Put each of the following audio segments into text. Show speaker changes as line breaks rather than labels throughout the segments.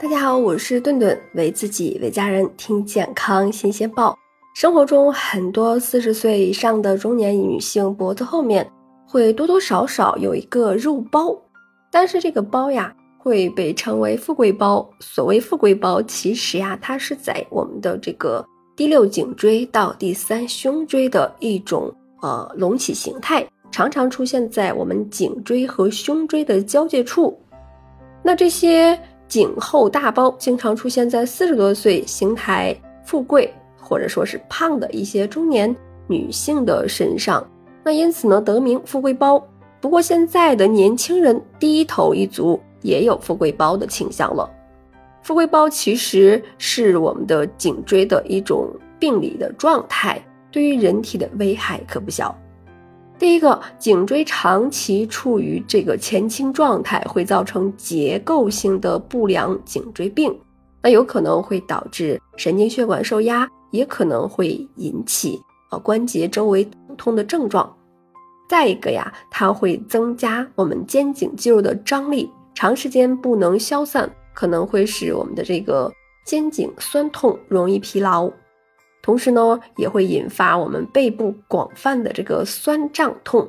大家好，我是顿顿，为自己为家人听健康新鲜报。生活中很多四十岁以上的中年女性脖子后面会多多少少有一个肉包，但是这个包呀会被称为富贵包。所谓富贵包，其实呀它是在我们的这个第六颈椎到第三胸椎的一种呃隆起形态，常常出现在我们颈椎和胸椎的交界处。那这些。颈后大包经常出现在四十多岁、形态富贵或者说是胖的一些中年女性的身上，那因此呢得名富贵包。不过现在的年轻人低头一族也有富贵包的倾向了。富贵包其实是我们的颈椎的一种病理的状态，对于人体的危害可不小。第一个，颈椎长期处于这个前倾状态，会造成结构性的不良颈椎病，那有可能会导致神经血管受压，也可能会引起呃关节周围疼痛的症状。再一个呀，它会增加我们肩颈肌肉的张力，长时间不能消散，可能会使我们的这个肩颈酸痛，容易疲劳。同时呢，也会引发我们背部广泛的这个酸胀痛，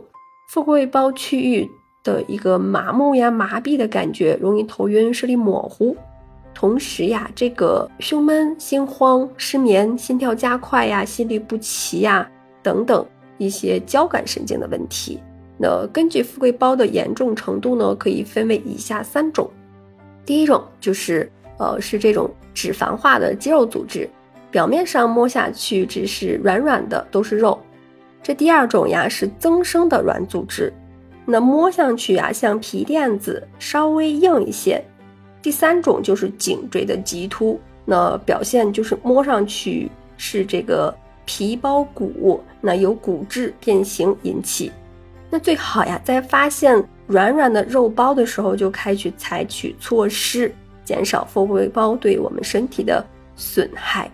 富贵包区域的一个麻木呀、麻痹的感觉，容易头晕、视力模糊。同时呀，这个胸闷、心慌、失眠、心跳加快呀、心律不齐呀等等一些交感神经的问题。那根据富贵包的严重程度呢，可以分为以下三种。第一种就是呃，是这种脂肪化的肌肉组织。表面上摸下去只是软软的，都是肉。这第二种呀是增生的软组织，那摸上去呀像皮垫子，稍微硬一些。第三种就是颈椎的棘突，那表现就是摸上去是这个皮包骨，那由骨质变形引起。那最好呀在发现软软的肉包的时候就开始采取措施，减少富贵包对我们身体的损害。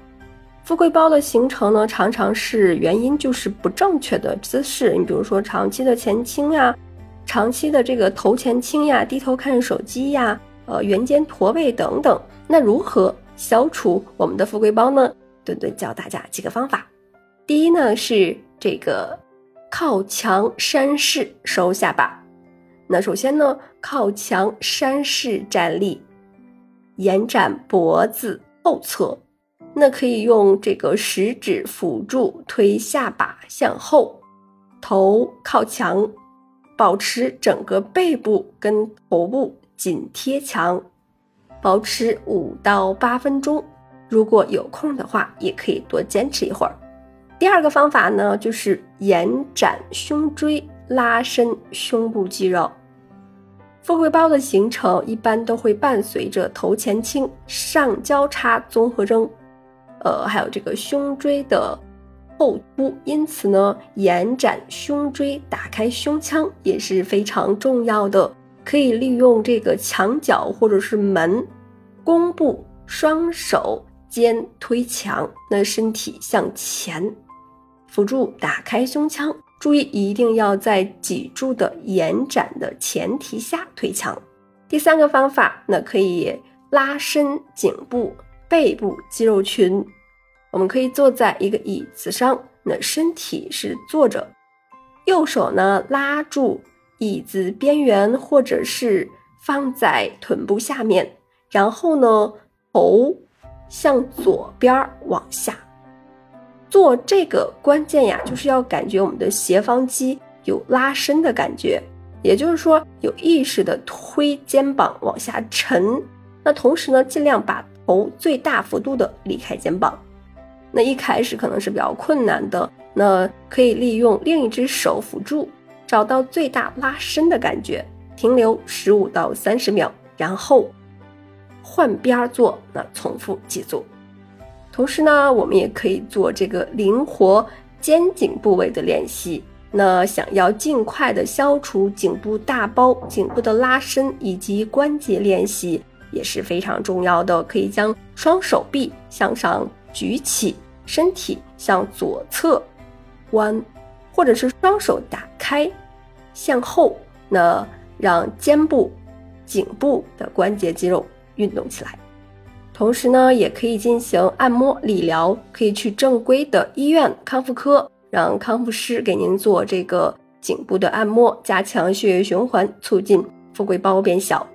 富贵包的形成呢，常常是原因就是不正确的姿势。你比如说长期的前倾呀，长期的这个头前倾呀，低头看手机呀，呃，圆肩驼背等等。那如何消除我们的富贵包呢？顿顿教大家几个方法。第一呢是这个靠墙山式收下巴。那首先呢，靠墙山式站立，延展脖子后侧。那可以用这个食指辅助推下巴向后，头靠墙，保持整个背部跟头部紧贴墙，保持五到八分钟。如果有空的话，也可以多坚持一会儿。第二个方法呢，就是延展胸椎，拉伸胸部肌肉。富贵包的形成一般都会伴随着头前倾、上交叉综合征。呃，还有这个胸椎的后凸，因此呢，延展胸椎，打开胸腔也是非常重要的。可以利用这个墙角或者是门，弓步，双手肩推墙，那身体向前，辅助打开胸腔。注意，一定要在脊柱的延展的前提下推墙。第三个方法，那可以拉伸颈部、背部肌肉群。我们可以坐在一个椅子上，那身体是坐着，右手呢拉住椅子边缘，或者是放在臀部下面，然后呢头向左边往下。做这个关键呀，就是要感觉我们的斜方肌有拉伸的感觉，也就是说有意识的推肩膀往下沉，那同时呢尽量把头最大幅度的离开肩膀。那一开始可能是比较困难的，那可以利用另一只手辅助，找到最大拉伸的感觉，停留十五到三十秒，然后换边做，那重复几组。同时呢，我们也可以做这个灵活肩颈部位的练习。那想要尽快的消除颈部大包、颈部的拉伸以及关节练习也是非常重要的，可以将双手臂向上举起。身体向左侧弯，或者是双手打开向后，那让肩部、颈部的关节肌肉运动起来。同时呢，也可以进行按摩理疗，可以去正规的医院康复科，让康复师给您做这个颈部的按摩，加强血液循环，促进富贵包变小。